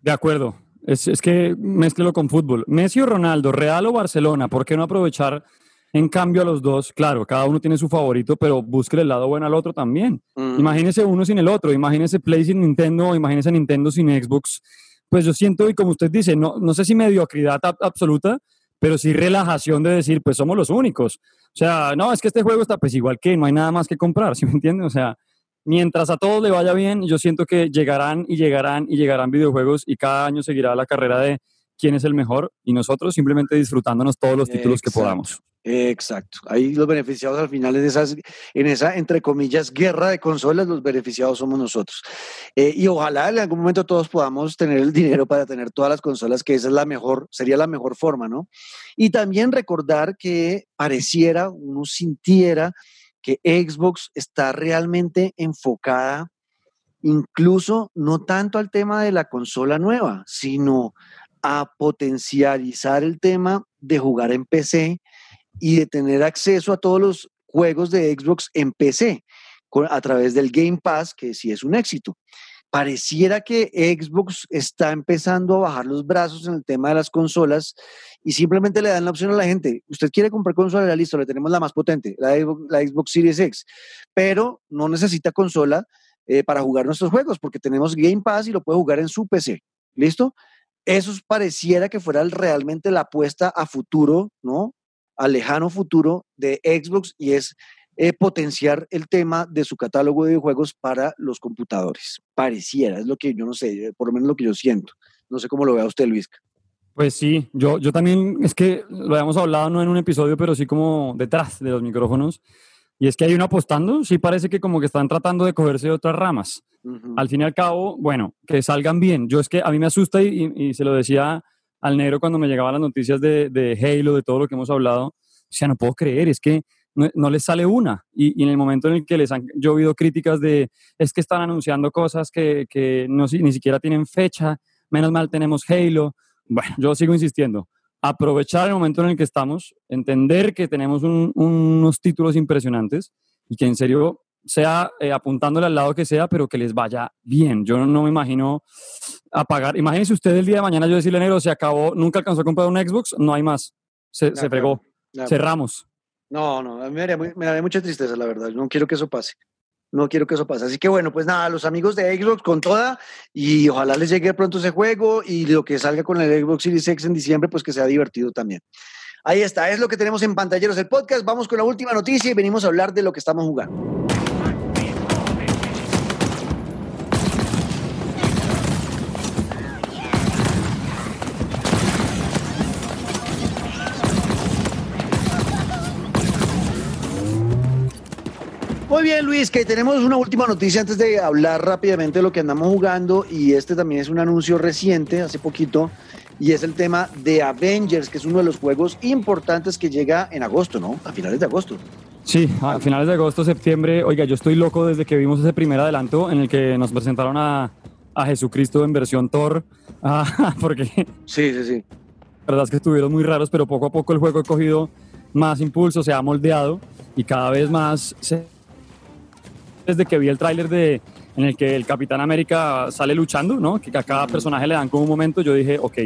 De acuerdo. Es, es que mezclelo con fútbol. Messi o Ronaldo, Real o Barcelona, ¿por qué no aprovechar en cambio a los dos? Claro, cada uno tiene su favorito, pero búsquele el lado bueno al otro también. Mm. Imagínese uno sin el otro, imagínese Play sin Nintendo, imagínese Nintendo sin Xbox. Pues yo siento, y como usted dice, no, no sé si mediocridad ab- absoluta, pero sí relajación de decir, pues somos los únicos. O sea, no, es que este juego está pues igual que no hay nada más que comprar, ¿sí me entienden? O sea, mientras a todos le vaya bien, yo siento que llegarán y llegarán y llegarán videojuegos y cada año seguirá la carrera de quién es el mejor y nosotros simplemente disfrutándonos todos los títulos que Exacto. podamos. Exacto. Ahí los beneficiados al final en, esas, en esa, entre comillas, guerra de consolas, los beneficiados somos nosotros. Eh, y ojalá en algún momento todos podamos tener el dinero para tener todas las consolas, que esa es la mejor, sería la mejor forma, ¿no? Y también recordar que pareciera, uno sintiera que Xbox está realmente enfocada incluso no tanto al tema de la consola nueva, sino a potencializar el tema de jugar en PC y de tener acceso a todos los juegos de Xbox en PC a través del Game Pass, que sí es un éxito. Pareciera que Xbox está empezando a bajar los brazos en el tema de las consolas y simplemente le dan la opción a la gente. Usted quiere comprar consola, listo, le tenemos la más potente, la, Xbox- la Xbox Series X, pero no necesita consola eh, para jugar nuestros juegos porque tenemos Game Pass y lo puede jugar en su PC. ¿Listo? Eso pareciera que fuera realmente la apuesta a futuro, ¿no? A lejano futuro de Xbox y es eh, potenciar el tema de su catálogo de videojuegos para los computadores. Pareciera, es lo que yo no sé, por lo menos lo que yo siento. No sé cómo lo vea usted, Luis. Pues sí, yo, yo también, es que lo habíamos hablado no en un episodio, pero sí como detrás de los micrófonos. Y es que hay uno apostando, sí parece que como que están tratando de cogerse de otras ramas. Al fin y al cabo, bueno, que salgan bien. Yo es que a mí me asusta y, y- y se lo decía al negro cuando me llegaban las noticias de, de Halo, de todo lo que hemos hablado. O sea, no puedo creer, es que no, no les sale una. Y, y en el momento en el que les han llovido críticas de, es que están anunciando cosas que, que no, si- ni siquiera tienen fecha, menos mal tenemos Halo. Bueno, yo sigo insistiendo. Aprovechar el momento en el que estamos, entender que tenemos un- unos títulos impresionantes y que en serio sea eh, apuntándole al lado que sea, pero que les vaya bien. Yo no, no me imagino apagar. Imagínense usted el día de mañana yo decirle, negro, se acabó, nunca alcanzó a comprar un Xbox, no hay más. Se, se fregó. Cerramos. No, no, me daría, me daría mucha tristeza, la verdad. No quiero que eso pase. No quiero que eso pase. Así que bueno, pues nada, los amigos de Xbox con toda y ojalá les llegue pronto ese juego y lo que salga con el Xbox Series X en diciembre, pues que sea divertido también. Ahí está, es lo que tenemos en pantalleros del podcast. Vamos con la última noticia y venimos a hablar de lo que estamos jugando. Luis, que tenemos una última noticia antes de hablar rápidamente de lo que andamos jugando y este también es un anuncio reciente, hace poquito, y es el tema de Avengers, que es uno de los juegos importantes que llega en agosto, ¿no? A finales de agosto. Sí, a finales de agosto, septiembre. Oiga, yo estoy loco desde que vimos ese primer adelanto en el que nos presentaron a, a Jesucristo en versión Thor, ah, porque Sí, sí, sí. la verdad es que estuvieron muy raros, pero poco a poco el juego ha cogido más impulso, se ha moldeado y cada vez más se- desde que vi el tráiler de en el que el Capitán América sale luchando, ¿no? Que a cada personaje le dan como un momento, yo dije, ok,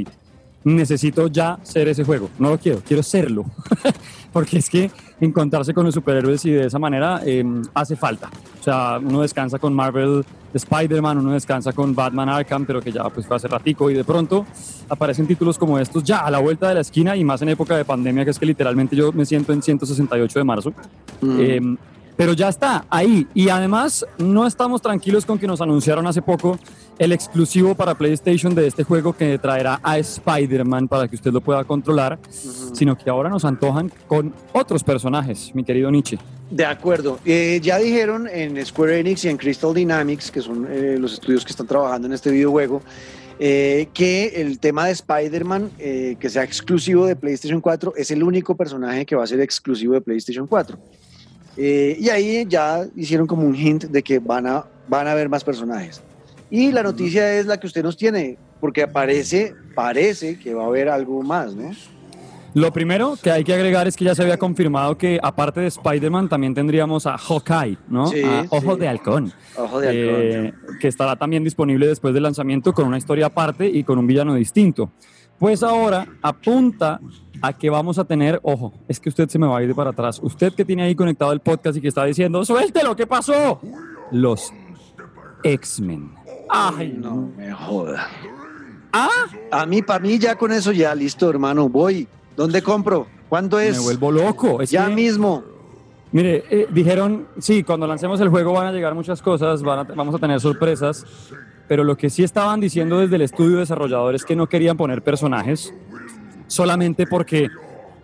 necesito ya ser ese juego. No lo quiero, quiero serlo. Porque es que encontrarse con los superhéroes y de esa manera eh, hace falta. O sea, uno descansa con Marvel Spider-Man, uno descansa con Batman Arkham, pero que ya pues fue hace ratico y de pronto aparecen títulos como estos ya a la vuelta de la esquina y más en época de pandemia, que es que literalmente yo me siento en 168 de marzo. Mm. Eh, Pero ya está ahí. Y además no estamos tranquilos con que nos anunciaron hace poco el exclusivo para PlayStation de este juego que traerá a Spider-Man para que usted lo pueda controlar, sino que ahora nos antojan con otros personajes, mi querido Nietzsche. De acuerdo. Eh, ya dijeron en Square Enix y en Crystal Dynamics, que son eh, los estudios que están trabajando en este videojuego, eh, que el tema de Spider-Man, eh, que sea exclusivo de PlayStation 4, es el único personaje que va a ser exclusivo de PlayStation 4. Eh, y ahí ya hicieron como un hint de que van a, van a haber más personajes. Y la noticia es la que usted nos tiene, porque parece, parece que va a haber algo más, ¿no? Lo primero que hay que agregar es que ya se había confirmado que aparte de Spider-Man también tendríamos a Hawkeye, ¿no? Sí, a Ojo sí. de Halcón. Ojo de halcón. eh, que estará también disponible después del lanzamiento con una historia aparte y con un villano distinto. Pues ahora apunta a que vamos a tener, ojo, es que usted se me va a ir de para atrás. Usted que tiene ahí conectado el podcast y que está diciendo, suéltelo, ¿qué pasó? Los X-Men. Ay, No me joda. Ah, A mí, para mí, ya con eso, ya listo, hermano. Voy. ¿Dónde compro? ¿Cuándo es? me vuelvo loco. Es ya que- mismo. Mire, eh, dijeron, sí, cuando lancemos el juego van a llegar muchas cosas, van a- vamos a tener sorpresas, pero lo que sí estaban diciendo desde el estudio desarrollador es que no querían poner personajes solamente porque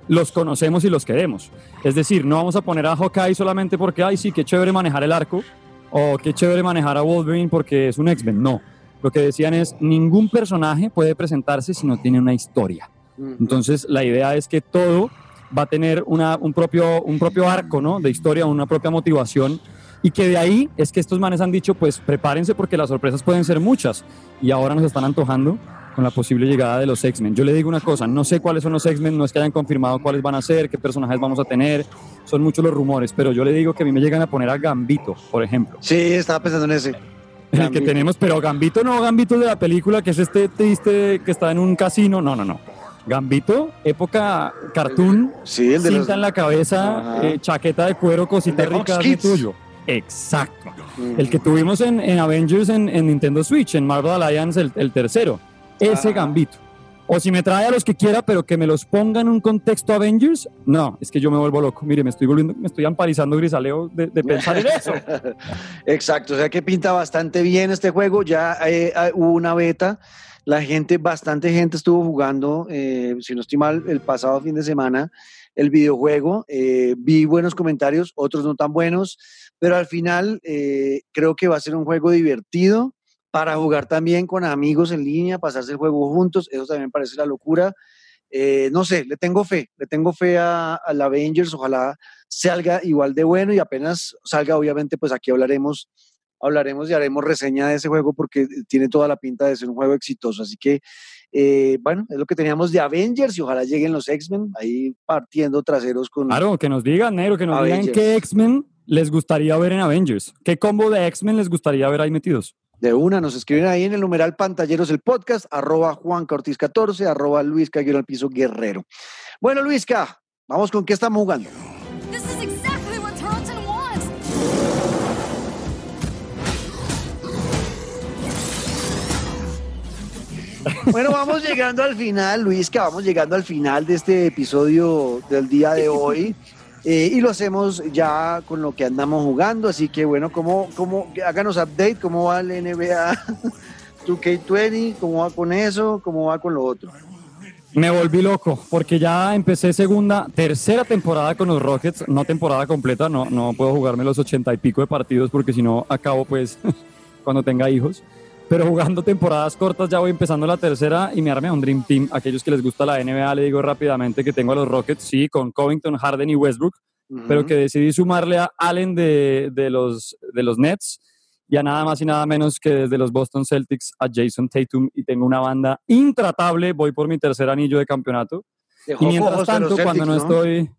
los conocemos y los queremos. Es decir, no vamos a poner a Hawkeye solamente porque, ay, sí, qué chévere manejar el arco, o qué chévere manejar a Wolverine porque es un X-Men. No, lo que decían es, ningún personaje puede presentarse si no tiene una historia. Entonces, la idea es que todo va a tener una- un, propio, un propio arco ¿no? de historia, una propia motivación. Y que de ahí es que estos manes han dicho, pues prepárense porque las sorpresas pueden ser muchas. Y ahora nos están antojando con la posible llegada de los X-Men. Yo le digo una cosa, no sé cuáles son los X-Men, no es que hayan confirmado cuáles van a ser, qué personajes vamos a tener, son muchos los rumores, pero yo le digo que a mí me llegan a poner a Gambito, por ejemplo. Sí, estaba pensando en ese. El que tenemos, pero Gambito no Gambito de la película, que es este triste que está en un casino. No, no, no. Gambito, época cartoon, Sí, el de los- cinta en la cabeza, eh, chaqueta de cuero, cosita rica, tuyo. Exacto. El que tuvimos en, en Avengers en, en Nintendo Switch, en Marvel Alliance, el, el tercero. Ese Ajá. Gambito. O si me trae a los que quiera, pero que me los ponga en un contexto Avengers, no, es que yo me vuelvo loco. Mire, me estoy volviendo, me estoy amparizando grisaleo de, de pensar en eso. Exacto, o sea que pinta bastante bien este juego. Ya eh, eh, hubo una beta, la gente, bastante gente estuvo jugando, eh, si no estoy mal, el pasado fin de semana el videojuego. Eh, vi buenos comentarios, otros no tan buenos, pero al final eh, creo que va a ser un juego divertido para jugar también con amigos en línea, pasarse el juego juntos. Eso también parece la locura. Eh, no sé, le tengo fe, le tengo fe a, a la Avengers, ojalá salga igual de bueno y apenas salga, obviamente, pues aquí hablaremos, hablaremos y haremos reseña de ese juego porque tiene toda la pinta de ser un juego exitoso. Así que, eh, bueno, es lo que teníamos de Avengers y ojalá lleguen los X-Men ahí partiendo traseros con... Claro, que nos digan, negro, que nos digan qué X-Men les gustaría ver en Avengers. ¿Qué combo de X-Men les gustaría ver ahí metidos? De una, nos escriben ahí en el numeral pantalleros el podcast, arroba Juan Ortiz 14, arroba Luis Caguero al piso guerrero. Bueno, Luisca, vamos con qué estamos jugando. Bueno, vamos llegando al final, Luisca, vamos llegando al final de este episodio del día de hoy. eh, y lo hacemos ya con lo que andamos jugando, así que bueno, ¿cómo, cómo, háganos update, cómo va el NBA 2K20, cómo va con eso, cómo va con lo otro. Me volví loco porque ya empecé segunda, tercera temporada con los Rockets, no temporada completa, no, no puedo jugarme los ochenta y pico de partidos porque si no acabo pues cuando tenga hijos. Pero jugando temporadas cortas ya voy empezando la tercera y me armé a un Dream Team. Aquellos que les gusta la NBA le digo rápidamente que tengo a los Rockets, sí, con Covington, Harden y Westbrook, pero que decidí sumarle a Allen de, de los, de los Nets y a nada más y nada menos que desde los Boston Celtics a Jason Tatum y tengo una banda intratable, voy por mi tercer anillo de campeonato. Dejó Y mientras tanto, cuando no estoy...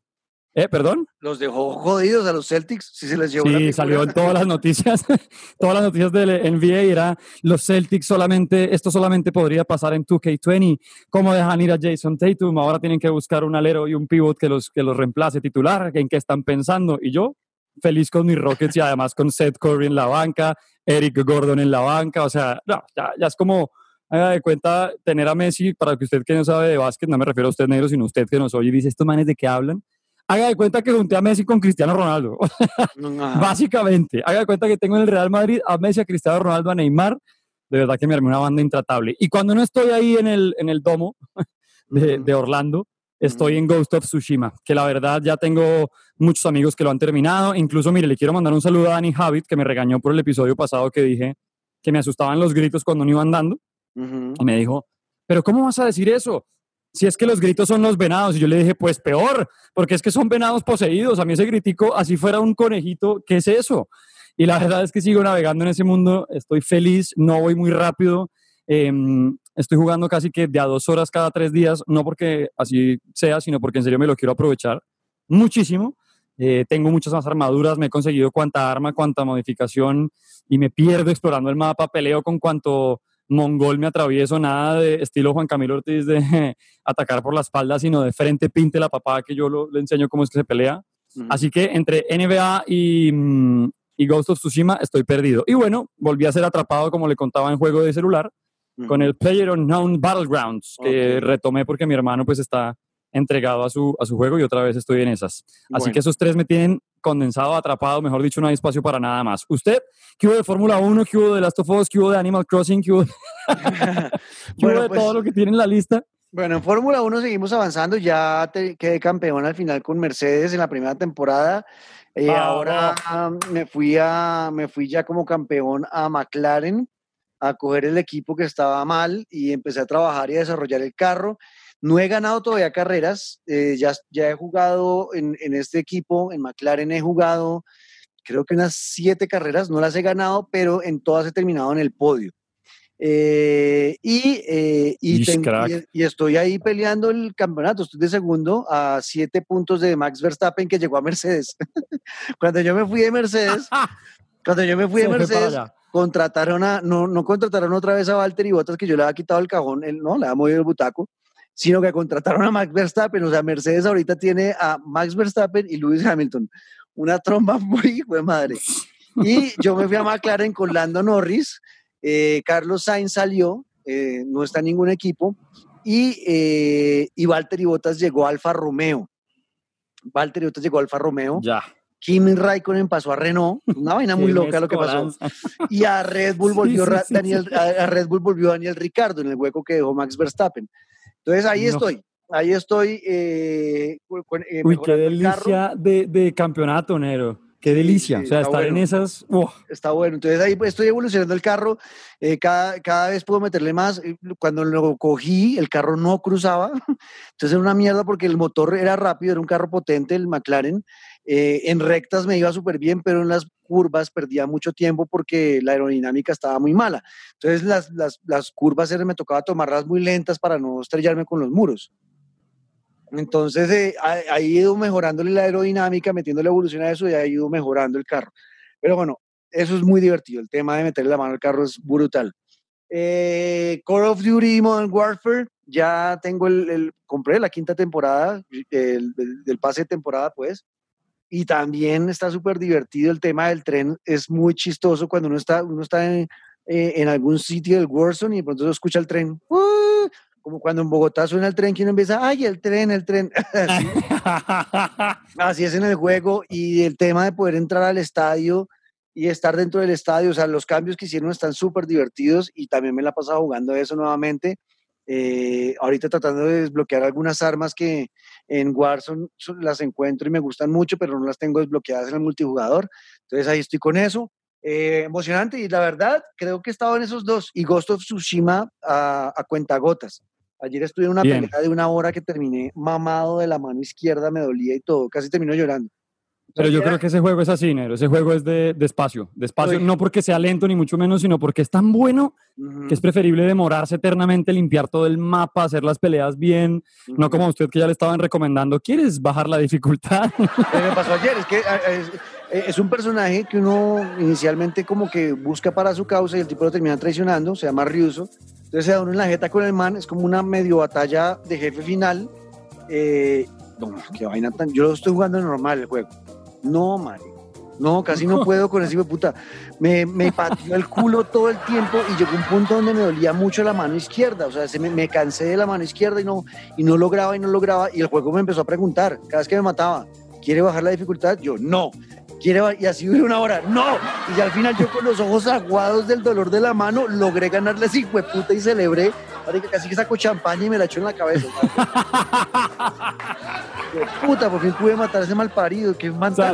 ¿Eh, perdón? Los dejó jodidos a los Celtics, si se les llevó Sí, salió en todas las noticias, todas las noticias del NBA era los Celtics solamente, esto solamente podría pasar en 2K20, cómo dejan ir a Jason Tatum, ahora tienen que buscar un alero y un pivot que los, que los reemplace titular, en qué están pensando, y yo feliz con mis Rockets y además con Seth Curry en la banca, Eric Gordon en la banca, o sea, no, ya, ya es como, haga de cuenta, tener a Messi, para que usted que no sabe de básquet, no me refiero a usted negro, sino a usted que nos oye y dice, estos manes de qué hablan, haga de cuenta que junté a Messi con Cristiano Ronaldo. Básicamente, haga de cuenta que tengo en el Real Madrid a Messi, a Cristiano Ronaldo, a Neymar. De verdad que me armé una banda intratable. Y cuando no estoy ahí en el, en el domo de, de Orlando, estoy en Ghost of Tsushima, que la verdad ya tengo muchos amigos que lo han terminado. Incluso, mire, le quiero mandar un saludo a Danny Habit, que me regañó por el episodio pasado que dije que me asustaban los gritos cuando no iba andando. Ujú. Y me dijo, pero ¿cómo vas a decir eso? Si es que los gritos son los venados. Y yo le dije, pues peor, porque es que son venados poseídos. A mí ese gritico, así fuera un conejito, ¿qué es eso? Y la verdad es que sigo navegando en ese mundo, estoy feliz, no voy muy rápido. em, estoy jugando casi que de a dos horas cada tres días, no porque así sea, sino porque en serio me lo quiero aprovechar muchísimo. Eh, tengo muchas más armaduras, me he conseguido cuanta arma, cuanta modificación y me pierdo explorando el mapa, peleo con cuanto mongol me atravieso, nada de estilo Juan Camilo Ortiz de atacar por la espalda, sino de frente pinte la papada que yo lo- le enseño cómo es que se pelea. Así que entre NBA y, mm, y Ghost of Tsushima estoy perdido. Y bueno, volví a ser atrapado, como le contaba en juego de celular, con el Player Unknown Battlegrounds, que retomé porque mi hermano pues está entregado a su, a su juego y otra vez estoy en esas. Así Bueno. que esos tres me tienen condensado, atrapado, mejor dicho, no hay espacio para nada más. ¿Usted qué hubo de Fórmula 1, qué hubo de Last of Us, qué hubo de Animal Crossing, qué hubo, qué hubo de pues- todo lo que tiene en la lista? Bueno, en Fórmula 1 seguimos avanzando. Ya te- quedé campeón al final con Mercedes en la primera temporada. Eh, ahora ah, me fui, a, me fui ya como campeón a McLaren a coger el equipo que estaba mal y empecé a trabajar y a desarrollar el carro. No he ganado todavía carreras. eh, ya, ya he jugado en, en este equipo, en McLaren he jugado creo que unas siete carreras. No las he ganado, pero en todas he terminado en el podio. Eh, y, eh, y, y- y estoy ahí peleando el campeonato. Estoy de segundo a siete puntos de Max Verstappen que llegó a Mercedes. cuando yo me fui de Mercedes, cuando yo me fui de Mercedes, contrataron a, no, no contrataron otra vez a Valtteri Bottas que yo le había quitado el cajón, él, no, le había movido el butaco, sino que contrataron a Max Verstappen. O sea, Mercedes ahorita tiene a Max Verstappen y Lewis Hamilton. Una tromba muy hijo de madre. Y yo me fui a McLaren con Lando Norris. eh, Carlos Sainz salió, eh, no está en ningún equipo. Y, eh, y Valtteri Bottas llegó a Alfa Romeo. Valtteri Bottas llegó a Alfa Romeo. Ya. Kimi Raikkonen pasó a Renault. Una vaina muy loca lo que pasó. Y a Red Bull volvió sí, Ra- sí, Daniel, sí. A Red Bull volvió Daniel Ricardo en el hueco que dejó Max Verstappen. Entonces ahí No. estoy, ahí estoy. eh, con- eh, Uy, qué delicia de, de campeonato, Nero. Qué delicia. sí, o sea, estar en bueno. esas. ¡oh! Está bueno. Entonces ahí pues, estoy evolucionando el carro. eh, cada, cada vez puedo meterle más. Eh, Cuando lo cogí, el carro no cruzaba. Entonces era una mierda porque el motor era rápido, era un carro potente, el McLaren. Eh, en rectas me iba súper bien, pero en las curvas perdía mucho tiempo porque la aerodinámica estaba muy mala. Entonces las, las, las curvas me tocaba tomarlas muy lentas para no estrellarme con los muros. Entonces eh, ido mejorándole la aerodinámica, metiéndole evolución a eso y ha ido mejorando el carro. Pero bueno, eso es muy divertido. El tema de meterle la mano al carro es brutal. Eh, Call of Duty Modern Warfare, ya tengo el, compré la quinta temporada, el, pase de temporada, pues. Y también está súper divertido el tema del tren. Es muy chistoso cuando uno está, uno está en, eh, en algún sitio del Warzone y de pronto se escucha el tren. ¡Uh! Como cuando en Bogotá suena el tren, que uno empieza, ¡ay, el tren, el tren! Así. Así es en el juego y el tema de poder entrar al estadio y estar dentro del estadio, o sea, los cambios que hicieron están súper divertidos y también me la he pasado jugando eso nuevamente. Eh, ahorita tratando de desbloquear algunas armas que en Warzone las encuentro y me gustan mucho, pero no las tengo desbloqueadas en el multijugador. Entonces ahí estoy con eso. Eh, emocionante y la verdad creo que he estado en esos dos y Ghost of Tsushima a, a cuentagotas. Ayer estuve en una Bien. pelea de una hora que terminé mamado de la mano izquierda, me dolía y todo, casi termino llorando. Pero yo creo que ese juego es así, Nero. Ese juego es de, de espacio. De espacio, no porque sea lento ni mucho menos, sino porque es tan bueno Ujú, que es preferible demorarse eternamente, limpiar todo el mapa, hacer las peleas bien. No ujú. como a usted que ya le estaban recomendando, ¿quieres bajar la dificultad? Me pasó ayer es que ah, es, es un personaje que uno inicialmente como que busca para su causa y el tipo lo termina traicionando, se llama Ryuso. Entonces se da uno en la jeta con el man, es como una medio batalla de jefe final. Eh, no, qué vaina tan... Yo lo estoy jugando normal el juego. No, Mario. No, casi no puedo con ese hijo de puta. Me, me pateó el culo todo el tiempo y llegó un punto donde me dolía mucho la mano izquierda. O sea, se me, me cansé de la mano izquierda y no, y no lograba y no lograba. Y el juego me empezó a preguntar, cada vez que me mataba, ¿quiere bajar la dificultad? Yo, no. ¿Quiere y así duró una hora, no. Y ya al final yo con los ojos aguados del dolor de la mano logré ganarle ese hijo de puta y celebré. Marica, casi que saco champaña y me la echó en la cabeza. De puta, por fin pude matar a ese mal parido. Qué man O sea,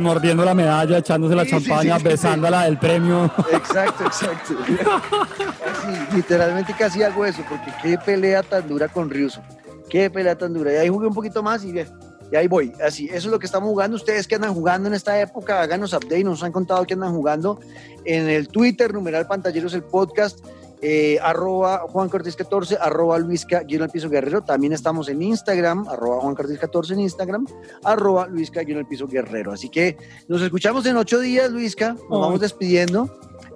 mordiendo la medalla, echándose la Sí, champaña, sí, sí, besándola del premio. Exacto, exacto. Así, literalmente casi hago eso, porque qué pelea tan dura con Ryuso. Qué pelea tan dura. Y ahí jugué un poquito más y, ve, y ahí voy. Así, eso es lo que estamos jugando. Ustedes que andan jugando en esta época, háganos update, nos han contado que andan jugando en el Twitter, numeral pantalleros el podcast. Eh, arroba Juan Cortés 14, arroba Luisca guion al piso guerrero. También estamos en Instagram, arroba Juan Cortés 14 en Instagram, arroba Luisca guion al piso guerrero. Así que nos escuchamos en ocho días, Luisca. Nos vamos despidiendo.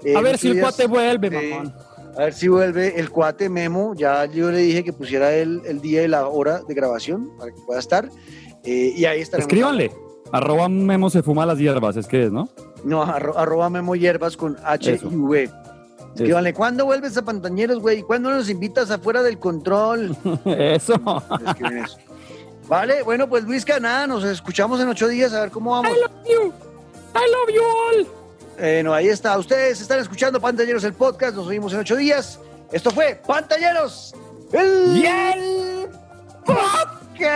Eh, A ver si el cuate vuelve, mamón. a ver si vuelve el cuate Memo. Ya yo le dije que pusiera el, el día y la hora de grabación para que pueda estar. Eh, y ahí estaremos. Escríbanle. Arroba Memo se fuma las hierbas, es que es, ¿no? No, arro- arroba Memo Hierbas con H y V. Escríbanle, ¿cuándo vuelves a Pantañeros, güey? ¿Cuándo nos invitas afuera del control? Eso. Escriben eso. Vale, bueno, pues Luisca, nada, nos escuchamos en ocho días a ver cómo vamos. I love you. I love you all. Bueno, ahí está. Ustedes están escuchando Pantalleros el podcast. Nos vemos en ocho días. Esto fue Pantalleros el, Y el podcast.